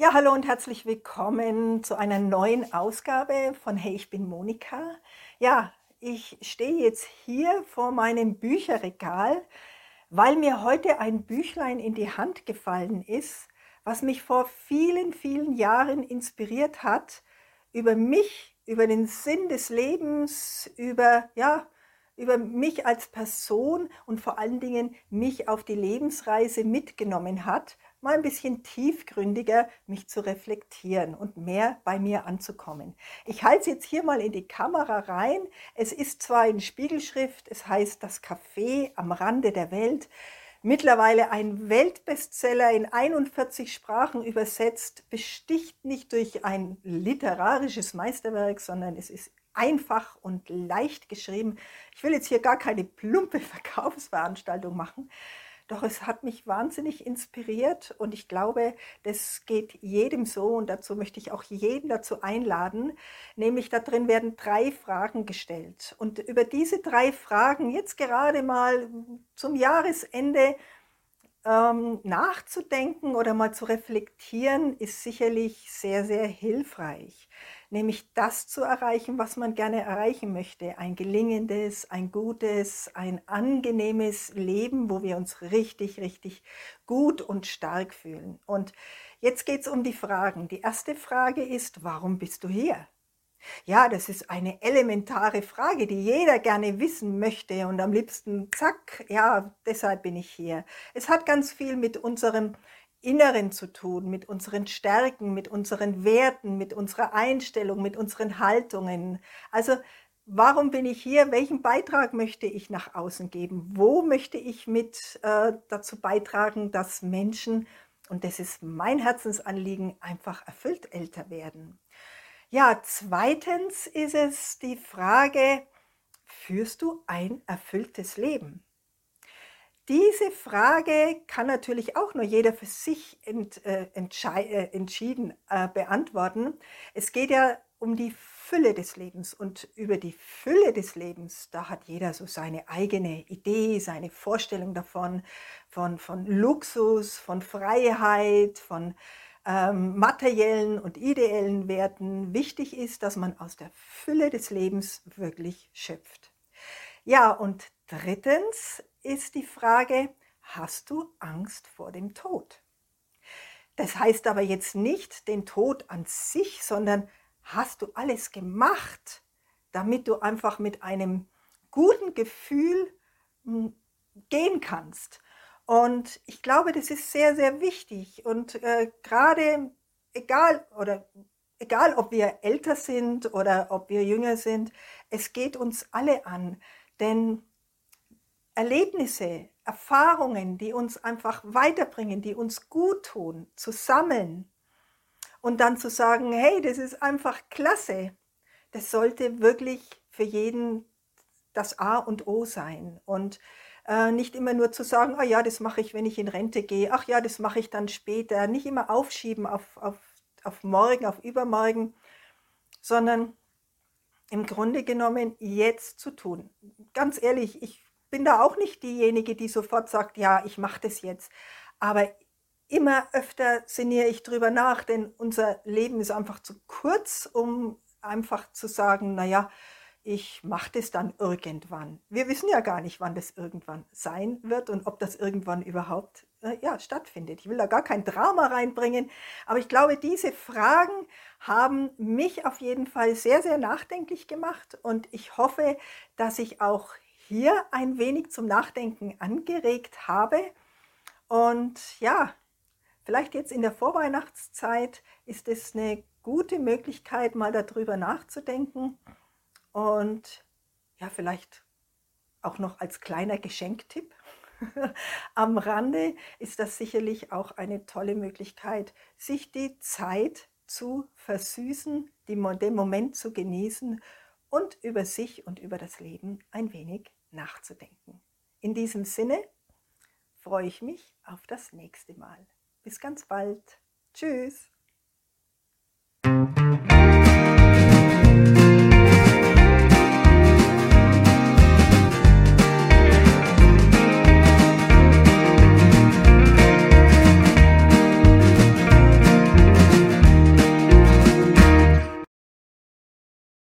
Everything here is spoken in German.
Ja, hallo und herzlich willkommen zu einer neuen Ausgabe von Hey, ich bin Monika. Ja, ich stehe jetzt hier vor meinem Bücherregal, weil mir heute ein Büchlein in die Hand gefallen ist, was mich vor vielen, vielen Jahren inspiriert hat, über mich, über den Sinn des Lebens, über, ja, über mich als Person und vor allen Dingen mich auf die Lebensreise mitgenommen hat mal ein bisschen tiefgründiger mich zu reflektieren und mehr bei mir anzukommen. Ich halte es jetzt hier mal in die Kamera rein. Es ist zwar in Spiegelschrift, es heißt Das Café am Rande der Welt. Mittlerweile ein Weltbestseller in 41 Sprachen übersetzt, besticht nicht durch ein literarisches Meisterwerk, sondern es ist einfach und leicht geschrieben. Ich will jetzt hier gar keine plumpe Verkaufsveranstaltung machen, doch es hat mich wahnsinnig inspiriert und ich glaube, das geht jedem so und dazu möchte ich auch jeden dazu einladen. Nämlich da drin werden drei Fragen gestellt. Und über diese drei Fragen jetzt gerade mal zum Jahresende ähm, nachzudenken oder mal zu reflektieren, ist sicherlich sehr, sehr hilfreich nämlich das zu erreichen, was man gerne erreichen möchte. Ein gelingendes, ein gutes, ein angenehmes Leben, wo wir uns richtig, richtig gut und stark fühlen. Und jetzt geht es um die Fragen. Die erste Frage ist, warum bist du hier? Ja, das ist eine elementare Frage, die jeder gerne wissen möchte und am liebsten, zack, ja, deshalb bin ich hier. Es hat ganz viel mit unserem Inneren zu tun, mit unseren Stärken, mit unseren Werten, mit unserer Einstellung, mit unseren Haltungen. Also warum bin ich hier? Welchen Beitrag möchte ich nach außen geben? Wo möchte ich mit äh, dazu beitragen, dass Menschen, und das ist mein Herzensanliegen, einfach erfüllt älter werden? Ja, zweitens ist es die Frage, führst du ein erfülltes Leben? Diese Frage kann natürlich auch nur jeder für sich ent, äh, äh, entschieden äh, beantworten. Es geht ja um die Fülle des Lebens und über die Fülle des Lebens, da hat jeder so seine eigene Idee, seine Vorstellung davon, von, von Luxus, von Freiheit, von ähm, materiellen und ideellen Werten. Wichtig ist, dass man aus der Fülle des Lebens wirklich schöpft. Ja, und drittens ist die Frage, hast du Angst vor dem Tod? Das heißt aber jetzt nicht den Tod an sich, sondern hast du alles gemacht, damit du einfach mit einem guten Gefühl hm, gehen kannst. Und ich glaube, das ist sehr, sehr wichtig. Und äh, gerade egal oder egal, ob wir älter sind oder ob wir jünger sind, es geht uns alle an. Denn Erlebnisse, Erfahrungen, die uns einfach weiterbringen, die uns gut tun, zu sammeln und dann zu sagen, hey, das ist einfach klasse, das sollte wirklich für jeden das A und O sein. Und äh, nicht immer nur zu sagen, ah ja, das mache ich, wenn ich in Rente gehe, ach ja, das mache ich dann später. Nicht immer aufschieben auf, auf, auf morgen, auf übermorgen, sondern im Grunde genommen jetzt zu tun. Ganz ehrlich, ich bin da auch nicht diejenige, die sofort sagt, ja, ich mache das jetzt. Aber immer öfter sinniere ich drüber nach, denn unser Leben ist einfach zu kurz, um einfach zu sagen, naja, ich mache das dann irgendwann. Wir wissen ja gar nicht, wann das irgendwann sein wird und ob das irgendwann überhaupt äh, ja, stattfindet. Ich will da gar kein Drama reinbringen, aber ich glaube, diese Fragen haben mich auf jeden Fall sehr, sehr nachdenklich gemacht und ich hoffe, dass ich auch hier ein wenig zum Nachdenken angeregt habe. Und ja, vielleicht jetzt in der Vorweihnachtszeit ist es eine gute Möglichkeit, mal darüber nachzudenken. Und ja, vielleicht auch noch als kleiner Geschenktipp. Am Rande ist das sicherlich auch eine tolle Möglichkeit, sich die Zeit zu versüßen, den Moment zu genießen und über sich und über das Leben ein wenig nachzudenken. In diesem Sinne freue ich mich auf das nächste Mal. Bis ganz bald. Tschüss.